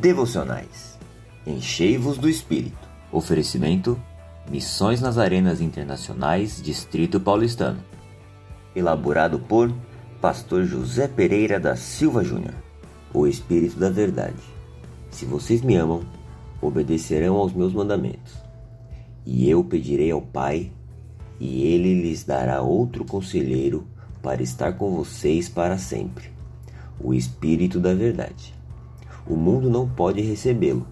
devocionais. Enchei-vos do Espírito. Oferecimento: Missões nas Arenas Internacionais, Distrito Paulistano. Elaborado por Pastor José Pereira da Silva Júnior. O Espírito da Verdade. Se vocês me amam, obedecerão aos meus mandamentos. E eu pedirei ao Pai, e ele lhes dará outro conselheiro para estar com vocês para sempre o Espírito da Verdade. O mundo não pode recebê-lo,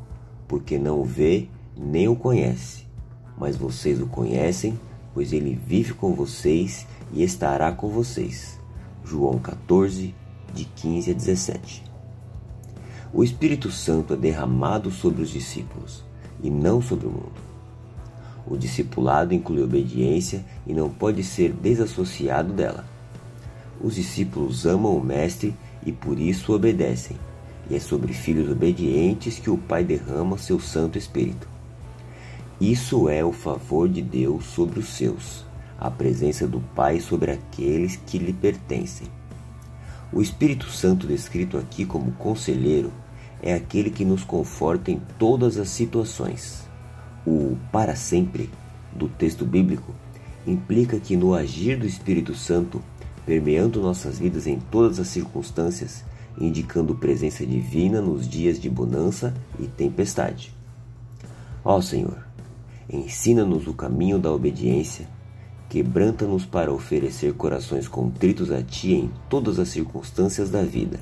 porque não o vê nem o conhece. Mas vocês o conhecem, pois ele vive com vocês e estará com vocês. João 14, de 15 a 17. O Espírito Santo é derramado sobre os discípulos e não sobre o mundo. O discipulado inclui obediência e não pode ser desassociado dela. Os discípulos amam o Mestre e por isso obedecem. E é sobre filhos obedientes que o Pai derrama seu Santo Espírito. Isso é o favor de Deus sobre os seus, a presença do Pai sobre aqueles que lhe pertencem. O Espírito Santo, descrito aqui como conselheiro, é aquele que nos conforta em todas as situações. O para sempre do texto bíblico implica que no agir do Espírito Santo permeando nossas vidas em todas as circunstâncias, indicando presença divina nos dias de bonança e tempestade. Ó Senhor, ensina-nos o caminho da obediência, quebranta-nos para oferecer corações contritos a Ti em todas as circunstâncias da vida.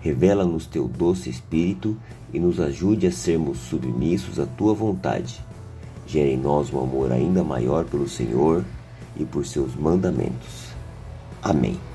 Revela-nos Teu doce Espírito e nos ajude a sermos submissos à Tua vontade. Gera em nós um amor ainda maior pelo Senhor e por Seus mandamentos. Amém.